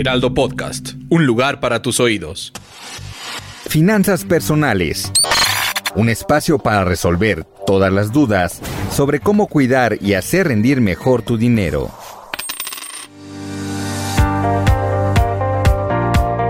Heraldo Podcast, un lugar para tus oídos. Finanzas personales. Un espacio para resolver todas las dudas sobre cómo cuidar y hacer rendir mejor tu dinero.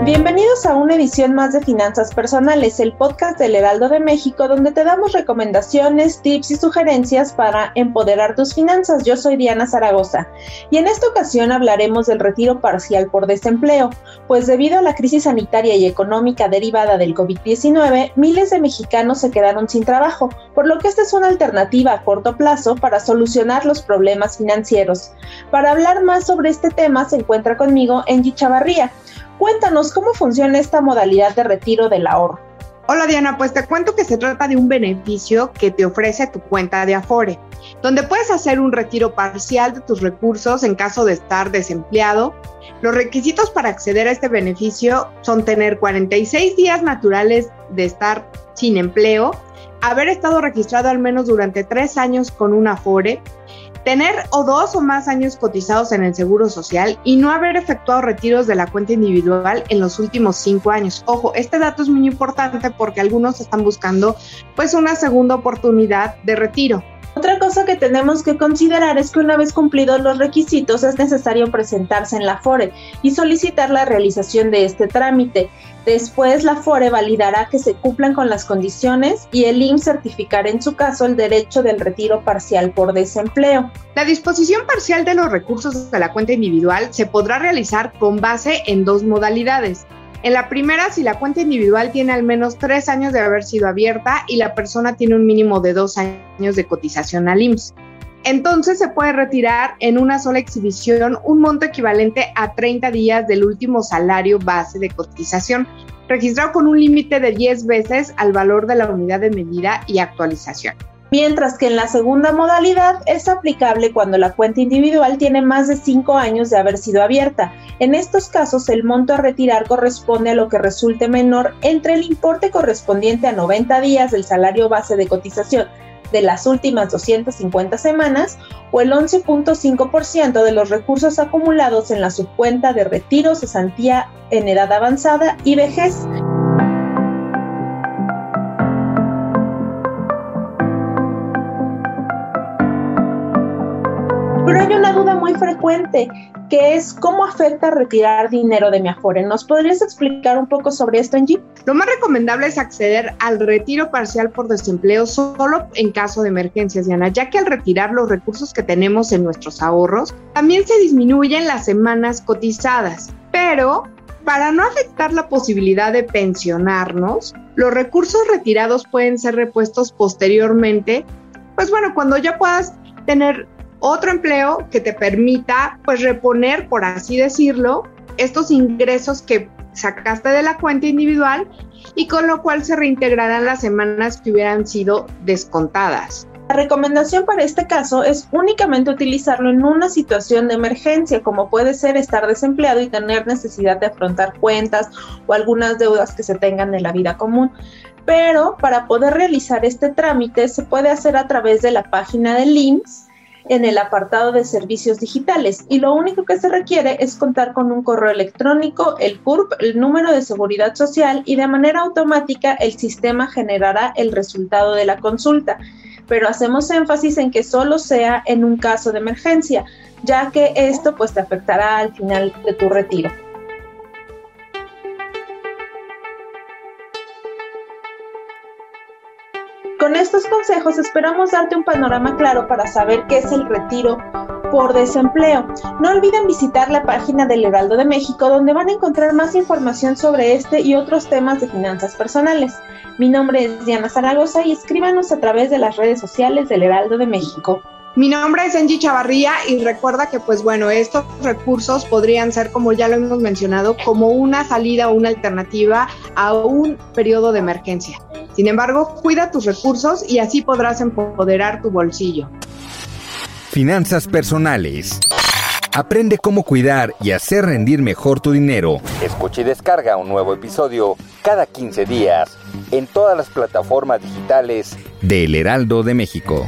Bienvenidos a una edición más de Finanzas Personales, el podcast del Heraldo de México, donde te damos recomendaciones, tips y sugerencias para empoderar tus finanzas. Yo soy Diana Zaragoza y en esta ocasión hablaremos del retiro parcial por desempleo, pues debido a la crisis sanitaria y económica derivada del COVID-19, miles de mexicanos se quedaron sin trabajo, por lo que esta es una alternativa a corto plazo para solucionar los problemas financieros. Para hablar más sobre este tema se encuentra conmigo Angie Chavarría Cuéntanos cómo funciona esta modalidad de retiro del ahorro. Hola Diana, pues te cuento que se trata de un beneficio que te ofrece tu cuenta de Afore, donde puedes hacer un retiro parcial de tus recursos en caso de estar desempleado. Los requisitos para acceder a este beneficio son tener 46 días naturales de estar sin empleo, haber estado registrado al menos durante tres años con un Afore, tener o dos o más años cotizados en el Seguro Social y no haber efectuado retiros de la cuenta individual en los últimos cinco años. Ojo, este dato es muy importante porque algunos están buscando pues una segunda oportunidad de retiro. Cosa que tenemos que considerar es que una vez cumplidos los requisitos es necesario presentarse en la FORE y solicitar la realización de este trámite. Después la FORE validará que se cumplan con las condiciones y el IMSS certificará en su caso el derecho del retiro parcial por desempleo. La disposición parcial de los recursos de la cuenta individual se podrá realizar con base en dos modalidades. En la primera, si la cuenta individual tiene al menos tres años de haber sido abierta y la persona tiene un mínimo de dos años de cotización al IMSS. Entonces se puede retirar en una sola exhibición un monto equivalente a 30 días del último salario base de cotización, registrado con un límite de 10 veces al valor de la unidad de medida y actualización. Mientras que en la segunda modalidad es aplicable cuando la cuenta individual tiene más de 5 años de haber sido abierta. En estos casos, el monto a retirar corresponde a lo que resulte menor entre el importe correspondiente a 90 días del salario base de cotización de las últimas 250 semanas o el 11.5% de los recursos acumulados en la subcuenta de retiro, cesantía en edad avanzada y vejez. Pero hay una duda muy frecuente, que es cómo afecta retirar dinero de mi Afore. ¿Nos podrías explicar un poco sobre esto, Angie? Lo más recomendable es acceder al retiro parcial por desempleo solo en caso de emergencias, Diana, ya que al retirar los recursos que tenemos en nuestros ahorros, también se disminuyen las semanas cotizadas. Pero para no afectar la posibilidad de pensionarnos, los recursos retirados pueden ser repuestos posteriormente, pues bueno, cuando ya puedas tener otro empleo que te permita pues reponer, por así decirlo, estos ingresos que sacaste de la cuenta individual y con lo cual se reintegrarán las semanas que hubieran sido descontadas. La recomendación para este caso es únicamente utilizarlo en una situación de emergencia, como puede ser estar desempleado y tener necesidad de afrontar cuentas o algunas deudas que se tengan en la vida común. Pero para poder realizar este trámite se puede hacer a través de la página del IMSS en el apartado de servicios digitales y lo único que se requiere es contar con un correo electrónico, el CURP, el número de seguridad social y de manera automática el sistema generará el resultado de la consulta. Pero hacemos énfasis en que solo sea en un caso de emergencia, ya que esto pues te afectará al final de tu retiro. Consejos esperamos darte un panorama claro para saber qué es el retiro por desempleo. No olviden visitar la página del Heraldo de México donde van a encontrar más información sobre este y otros temas de finanzas personales. Mi nombre es Diana Zaragoza y escríbanos a través de las redes sociales del Heraldo de México. Mi nombre es Angie Chavarría y recuerda que pues bueno, estos recursos podrían ser, como ya lo hemos mencionado, como una salida o una alternativa a un periodo de emergencia. Sin embargo, cuida tus recursos y así podrás empoderar tu bolsillo. Finanzas personales. Aprende cómo cuidar y hacer rendir mejor tu dinero. Escucha y descarga un nuevo episodio cada 15 días en todas las plataformas digitales de El Heraldo de México.